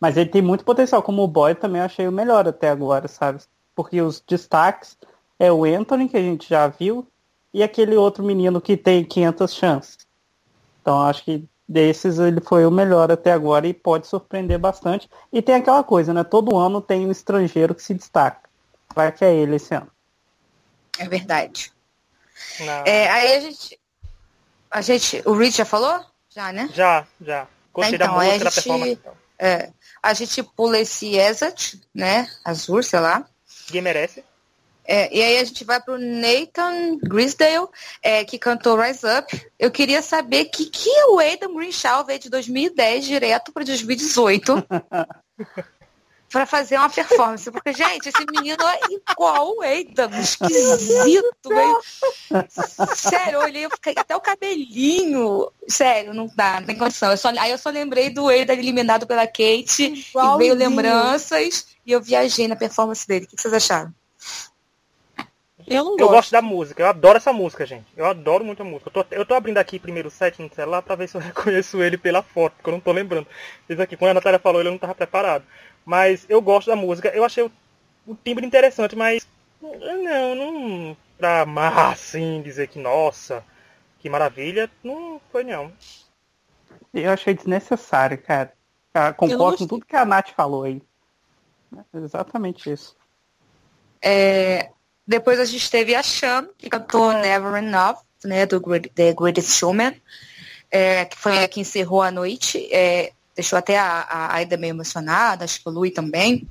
Mas ele tem muito potencial. Como o boy também achei o melhor até agora, sabe? Porque os destaques é o Anthony, que a gente já viu, e aquele outro menino que tem 500 chances. Então acho que desses ele foi o melhor até agora e pode surpreender bastante. E tem aquela coisa, né? Todo ano tem um estrangeiro que se destaca. Vai que é ele esse ano. É verdade. É, aí a gente. A gente. O Rich já falou? Já, né? Já, já. Gostei então, da música, gente, da performance. Então. É, a gente pula esse Exat, né? Azul, sei lá. Quem merece. É, e aí a gente vai pro Nathan Grisdale, é, que cantou Rise Up. Eu queria saber que que o Adam Greenshaw veio de 2010 direto para 2018 (laughs) para fazer uma performance. Porque, gente, esse menino é igual o Adam, esquisito. Meio... Sério, eu olhei, eu fiquei até o cabelinho. Sério, não dá, não tem condição. Eu só, aí eu só lembrei do Adam eliminado pela Kate, e veio lembranças, e eu viajei na performance dele. O que vocês acharam? Eu não gosto. Eu gosto da música, eu adoro essa música, gente. Eu adoro muito a música. Eu tô, eu tô abrindo aqui primeiro o set no celular pra ver se eu (laughs) reconheço ele pela foto, porque eu não tô lembrando. Isso aqui, quando a Natália falou, ele não tava preparado. Mas eu gosto da música. Eu achei o, o timbre interessante, mas. Não, não. Pra amar assim, dizer que, nossa, que maravilha, não foi não. Eu achei desnecessário, cara. Concordo com tudo que a Nath falou aí. É exatamente isso. É, depois a gente teve a Sean, que cantou Never Enough, né, do The Greatest Showman, é, que foi a que encerrou a noite. É, deixou até a, a Aida meio emocionada, acho que o Louis também.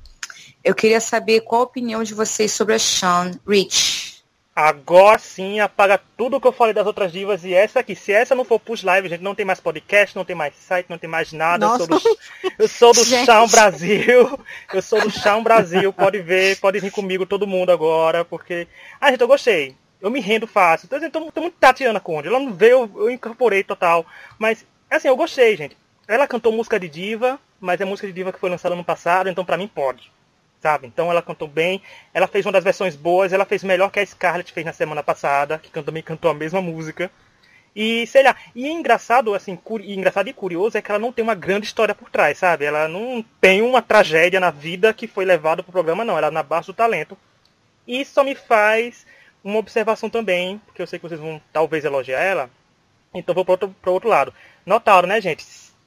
Eu queria saber qual a opinião de vocês sobre a Sean Rich. Agora sim apaga tudo que eu falei das outras divas e essa aqui. Se essa não for push live, gente, não tem mais podcast, não tem mais site, não tem mais nada. Nossa. Eu sou do, eu Chão (laughs) Brasil. Eu sou do Chão Brasil. Pode ver, pode vir comigo todo mundo agora, porque. Ah, gente, eu gostei. Eu me rendo fácil. Tô, tô, tô muito Tatiana Conde. Ela não veio, eu incorporei total. Mas, assim, eu gostei, gente. Ela cantou música de diva, mas é música de diva que foi lançada no passado, então pra mim pode sabe? Então ela cantou bem, ela fez uma das versões boas, ela fez melhor que a Scarlett fez na semana passada, que também cantou a mesma música. E sei lá, e é engraçado, assim, e engraçado e curioso é que ela não tem uma grande história por trás, sabe? Ela não tem uma tragédia na vida que foi levada pro programa, não. Ela é na base do talento. E só me faz uma observação também, porque eu sei que vocês vão talvez elogiar ela. Então vou pro outro, pro outro lado. Notaram, né, gente?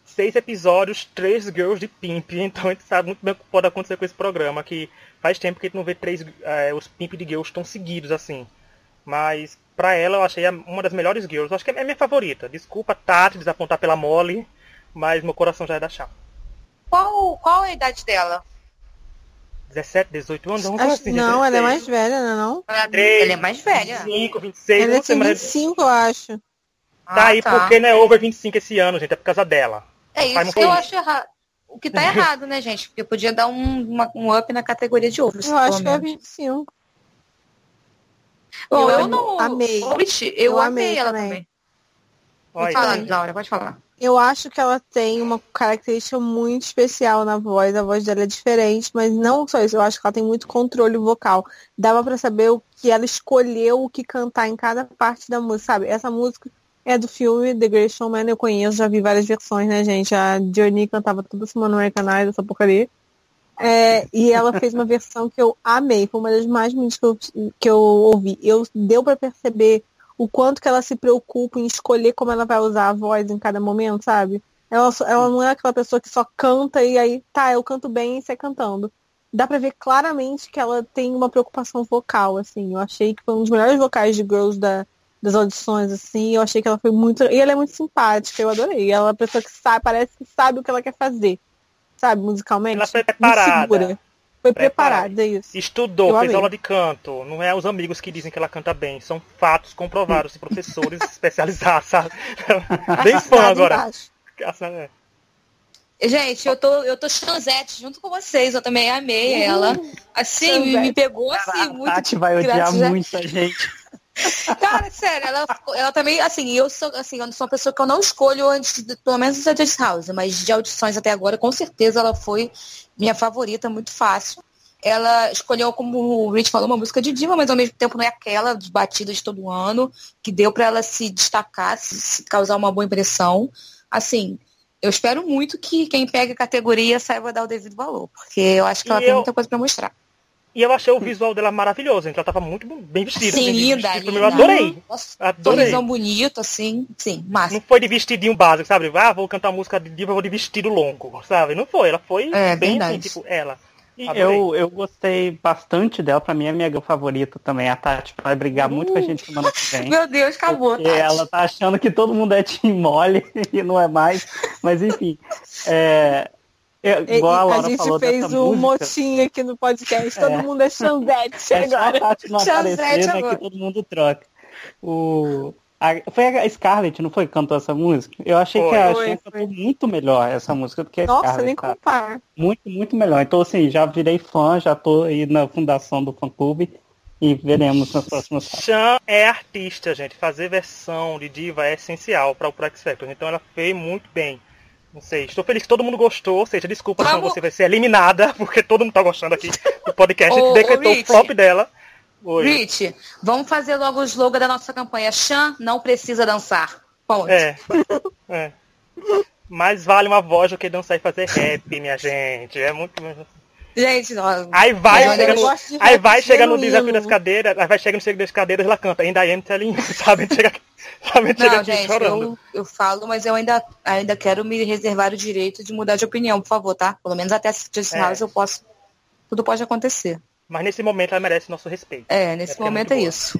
Seis episódios, três girls de pimp. (laughs) Então a gente sabe muito bem o que pode acontecer com esse programa. Que faz tempo que a gente não vê três é, os pimp de girls tão seguidos assim. Mas pra ela eu achei uma das melhores girls. Eu acho que é a minha favorita. Desculpa, Tati, desapontar pela Molly. Mas meu coração já é da chá. Qual, qual a idade dela? 17, 18 anos? Acho, assim, não, ela é mais velha, não é? 3, ela é mais velha. 25, 26, ela tem 25, eu acho. Tá ah, aí tá. porque não é over 25 esse ano, gente. É por causa dela. É isso que eu acho errado. O que tá errado, né, gente? Porque podia dar um, uma, um up na categoria de ovos. Eu acho que é 25. Bom, eu, eu não amei. eu, eu amei ela também. também. Pode falar, Laura, pode falar. Eu acho que ela tem uma característica muito especial na voz. A voz dela é diferente, mas não só isso. Eu acho que ela tem muito controle vocal. Dava para saber o que ela escolheu o que cantar em cada parte da música, sabe? Essa música é do filme The Great Showman, eu conheço, já vi várias versões, né, gente? A Journey cantava toda semana no American Idol, essa porcaria. É, e ela fez uma versão que eu amei, foi uma das mais bonitas que eu, que eu ouvi. Eu, deu para perceber o quanto que ela se preocupa em escolher como ela vai usar a voz em cada momento, sabe? Ela, ela não é aquela pessoa que só canta e aí, tá, eu canto bem e sai cantando. Dá pra ver claramente que ela tem uma preocupação vocal, assim. Eu achei que foi um dos melhores vocais de Girls da, das audições, assim, eu achei que ela foi muito. E ela é muito simpática, eu adorei. Ela é uma pessoa que sabe, parece que sabe o que ela quer fazer. Sabe, musicalmente. Ela foi preparada. Foi preparada, é isso. Estudou, eu fez amei. aula de canto. Não é os amigos que dizem que ela canta bem. São fatos comprovados de professores (laughs) especializados, sabe? (laughs) Bem fã agora. Gente, eu tô, eu tô chanzete junto com vocês. Eu também amei ela. Assim, me, me pegou assim, muito. A Tati vai odiar muita gente. (laughs) Cara, sério, ela, ela também, assim, eu sou, assim, eu sou uma pessoa que eu não escolho antes, de, pelo menos no Just House, mas de audições até agora, com certeza ela foi minha favorita, muito fácil. Ela escolheu, como o Rich falou, uma música de diva, mas ao mesmo tempo não é aquela de batida de todo ano, que deu para ela se destacar, se, se causar uma boa impressão. Assim, eu espero muito que quem pega a categoria saiba dar o devido valor, porque eu acho que ela e tem eu... muita coisa para mostrar. E eu achei o visual dela maravilhoso, então ela tava muito bem vestida. Sim, linda, linda. Eu adorei. Nossa, adorei. Sorrisão bonito, assim, sim, massa. Não foi de vestidinho básico, sabe? Ah, vou cantar uma música de diva, vou de vestido longo, sabe? Não foi, ela foi é, bem assim, tipo, ela. Eu, eu gostei bastante dela, pra mim é minha favorita também. A Tati vai brigar uh, muito com a gente semana que vem. (laughs) Meu Deus, acabou. Tati. ela tá achando que todo mundo é Team Mole (laughs) e não é mais. Mas enfim. É, é, igual a, Laura a gente fez um música. motim aqui no podcast, todo é. mundo é Xandete (laughs) é agora. Não aparecer, né, que todo mundo troca. O, a, foi a Scarlett, não foi que cantou essa música? Eu achei foi, que a Cher cantou muito melhor essa música do que a Nossa, Scarlett. nem tá? compara. Muito, muito melhor. Então, assim, já virei fã, já tô aí na fundação do fã-clube e veremos nas próximas Chan é artista, gente. Fazer versão de diva é essencial para o Pro X Factor. Então ela fez muito bem. Não sei, estou feliz que todo mundo gostou. Ou seja, desculpa, Vamos... você vai ser eliminada, (laughs) porque todo mundo tá gostando aqui do podcast. A gente decretou o flop dela. Oi. Rich, vamos fazer logo o slogan da nossa campanha. Chan não precisa dançar. Ponto. É. é. Mais vale uma voz do que dançar e fazer rap, minha gente. É muito. Gente, não. Aí vai, chega no, aí vai chegar no desafio das cadeiras, aí vai chegar no desafio das cadeiras ela canta. Ainda am telling (laughs) sabe? Chega, sabe? Chega não, gente, eu, eu falo, mas eu ainda, ainda quero me reservar o direito de mudar de opinião, por favor, tá? Pelo menos até assistir sinais é. eu posso. Tudo pode acontecer. Mas nesse momento ela merece nosso respeito. É, nesse é momento é, é isso.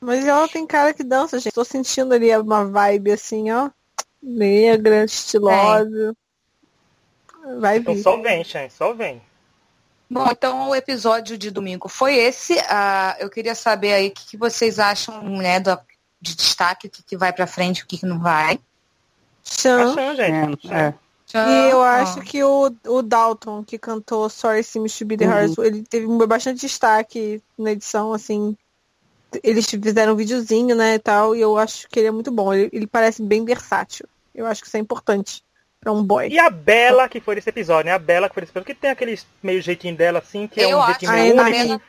Mas ela tem cara que dança, gente. Tô sentindo ali uma vibe assim, ó. Negra, estilosa. É. Vai então vir. só vem, Shan, só vem. Bom, então o episódio de domingo foi esse. Uh, eu queria saber aí o que, que, vocês acham, né, do, de destaque, o que, que vai pra frente, o que, que não vai. Chan. Chan, gente. É, é. E eu acho que o, o Dalton, que cantou Sorry Seems to Be the uhum. ele teve bastante destaque na edição, assim. Eles fizeram um videozinho, né, e tal, e eu acho que ele é muito bom. Ele, ele parece bem versátil. Eu acho que isso é importante pra um boy. E a Bela, que foi nesse episódio, né? A Bela que foi nesse episódio, que tem aquele meio jeitinho dela, assim, que é eu é um jeitinho meio único.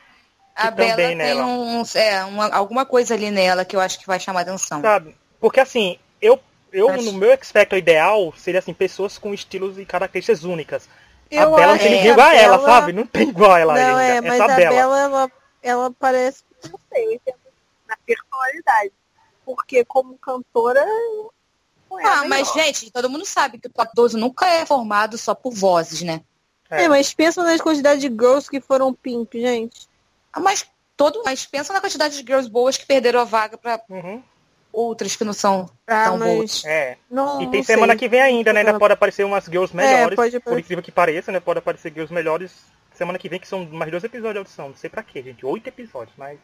A Bela tem nela. um, é, uma, alguma coisa ali nela que eu acho que vai chamar atenção. Sabe? Porque assim, eu eu, Acho... no meu expecto ideal, seria assim, pessoas com estilos e características únicas. Eu a Bela não tem ninguém igual a ela, Bela... sabe? Não tem igual a ela não, ainda. É, mas Essa a Bela, Bela ela, ela parece, não sei, na personalidade. Porque como cantora. É ah, mas gente, todo mundo sabe que o top 12 nunca é formado só por vozes, né? É, é mas pensa nas quantidades de girls que foram pimp, gente. Ah, mas todo, mas pensa na quantidade de girls boas que perderam a vaga pra, uhum outras que não são ah, tão boas. É. Não, e tem semana sei. que vem ainda, né? Ainda pode aparecer umas girls é, melhores. É, pode por incrível que pareça, né? Pode aparecer girls melhores semana que vem, que são mais dois episódios de audição. Não sei pra quê, gente. Oito episódios, mas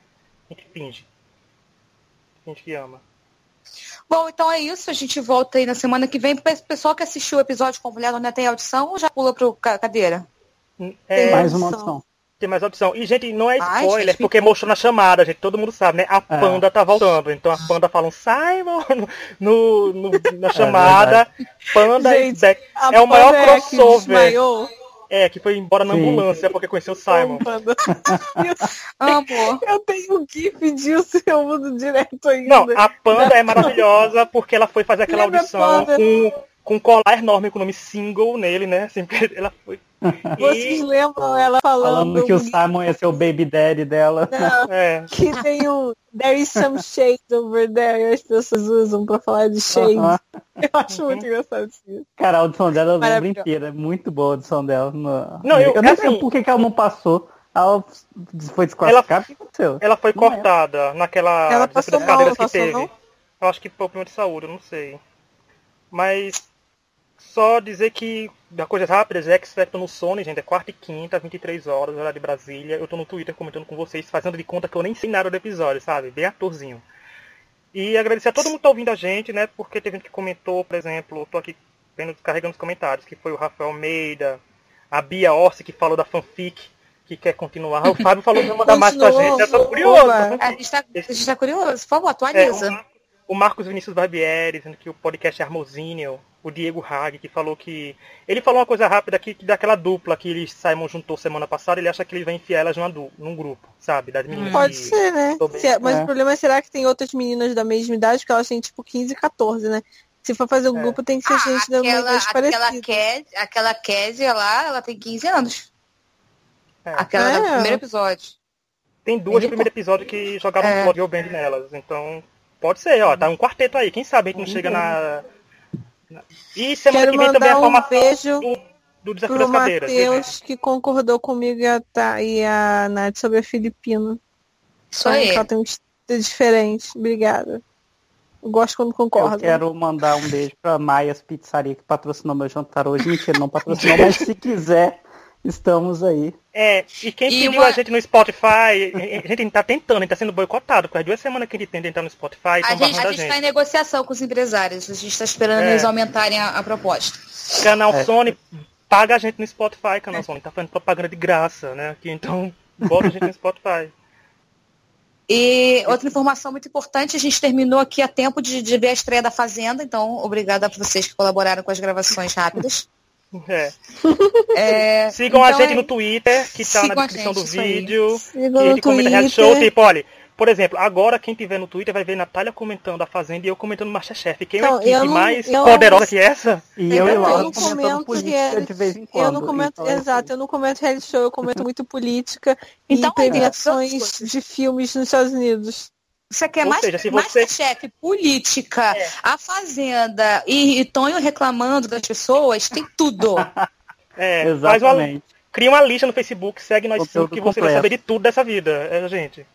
a gente finge. A gente que ama. Bom, então é isso. A gente volta aí na semana que vem. Pessoal que assistiu o episódio completo, ainda tem audição ou já pula pro cadeira? É, mais uma audição. Tem mais opção. E, gente, não é spoiler, Ai, porque mostrou na chamada, gente. Todo mundo sabe, né? A é. panda tá voltando. Então a panda fala um Simon (laughs) no, no, na é chamada. É panda gente, e É o maior é crossover. É, que foi embora na Sim. ambulância porque conheceu o Simon. Amor. Eu tenho um gif disso eu mudo direto ainda. Não, a Panda é maravilhosa porque ela foi fazer aquela audição com, com um colar enorme com o nome single nele, né? Sempre ela foi (laughs) vocês lembram ela falando, falando que o Simon ia ser o baby daddy dela? Não, (laughs) é. Que tem um There is some shade over there e as pessoas usam pra falar de shade. Uh (laughs) -huh. Eu acho muito engraçado isso. Cara, a audição dela eu lembro inteira. É muito boa a audição dela. No... Não, eu, eu não sei assim, por que, que ela não passou. Ela foi desclassificada? o que aconteceu? Ela foi não cortada é. naquela ela passou mal, cadeiras que teve. Não? Eu acho que por problema de saúde, eu não sei. Mas só dizer que, da coisas rápidas, X Factor no Sony, gente, é quarta e quinta, 23 horas, horário de Brasília. Eu tô no Twitter comentando com vocês, fazendo de conta que eu nem sei nada do episódio, sabe? Bem atorzinho. E agradecer a todo mundo que tá ouvindo a gente, né? Porque teve gente que comentou, por exemplo, eu tô aqui vendo, descarregando os comentários, que foi o Rafael Almeida, a Bia Orsi, que falou da fanfic, que quer continuar. O Fábio falou que vai mandar mais pra gente. Eu tô curioso. A gente, tá, a gente tá curioso. Por favor, atualiza. É, o, Marcos Vinícius Barbieri, dizendo que o podcast é Armosínio o Diego Hag, que falou que. Ele falou uma coisa rápida aqui, que daquela dupla que eles Simon juntou semana passada, ele acha que ele vai enfiar elas numa du num grupo, sabe? Das meninas. Pode ser, né? Se, é, mas é. o problema é será que tem outras meninas da mesma idade, porque elas têm tipo 15 e 14, né? Se for fazer um é. grupo, tem que ser ah, gente da mesma idade parecida. Aquela Kézia lá, ela tem 15 anos. É. Aquela é. do primeiro episódio. Tem duas no primeiro episódio que jogaram é. um Band nelas, então pode ser, ó, tá um quarteto aí. Quem sabe a gente não chega na e semana Quero que vem também a formação um beijo. do, do desafio das cadeiras. Matheus, que concordou comigo e a, e a Nath sobre a Filipina. Só aí. Ela tem um estilo diferente. Obrigada. Eu gosto quando concordo. Eu quero mandar um beijo pra Maias Pizzaria, que patrocinou meu jantar hoje. Mentira, não patrocinou, mas se quiser, estamos aí. É, e quem e seguiu uma... a gente no Spotify, (laughs) a gente tá tentando, a gente tá sendo boicotado, porque as duas semanas que a gente tenta entrar no Spotify, a gente, a gente tá em negociação com os empresários, a gente tá esperando é. eles aumentarem a, a proposta. Canal é. Sony paga a gente no Spotify, canal Sony, tá fazendo propaganda de graça, né? Aqui, então, bota a gente no Spotify. E outra informação muito importante, a gente terminou aqui a tempo de, de ver a estreia da Fazenda, então obrigada a vocês que colaboraram com as gravações rápidas. (laughs) É. (laughs) É, Sigam então a gente é... no Twitter, que está na descrição do vídeo. Sigam e ele comenta reality show, tipo, olha, por exemplo, agora quem tiver no Twitter vai ver Natália comentando a Fazenda e eu comentando Masterchef. Quem então, é a equipe não, mais poderosa que essa? E eu, eu e Laura comentando política de vez em quando. Eu não comento, então, exato, assim. eu não comento reality show, eu comento muito política então, e premiações é. de filmes nos Estados Unidos. Você quer Ou mais, seja, se você... Masterchef, política, é. a Fazenda e, e Tonho reclamando das pessoas, tem tudo. (laughs) é, Exatamente. Uma, cria uma lista no Facebook, segue nós cinco que você vai saber de tudo dessa vida, é, gente.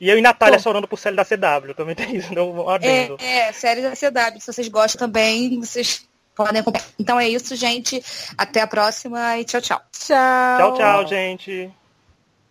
E eu e Natália chorando por série da CW, também tem isso, não adendo. É, é, série da CW, se vocês gostam também, vocês podem acompanhar. Então é isso, gente. Até a próxima e tchau, tchau. Tchau. Tchau, tchau, gente.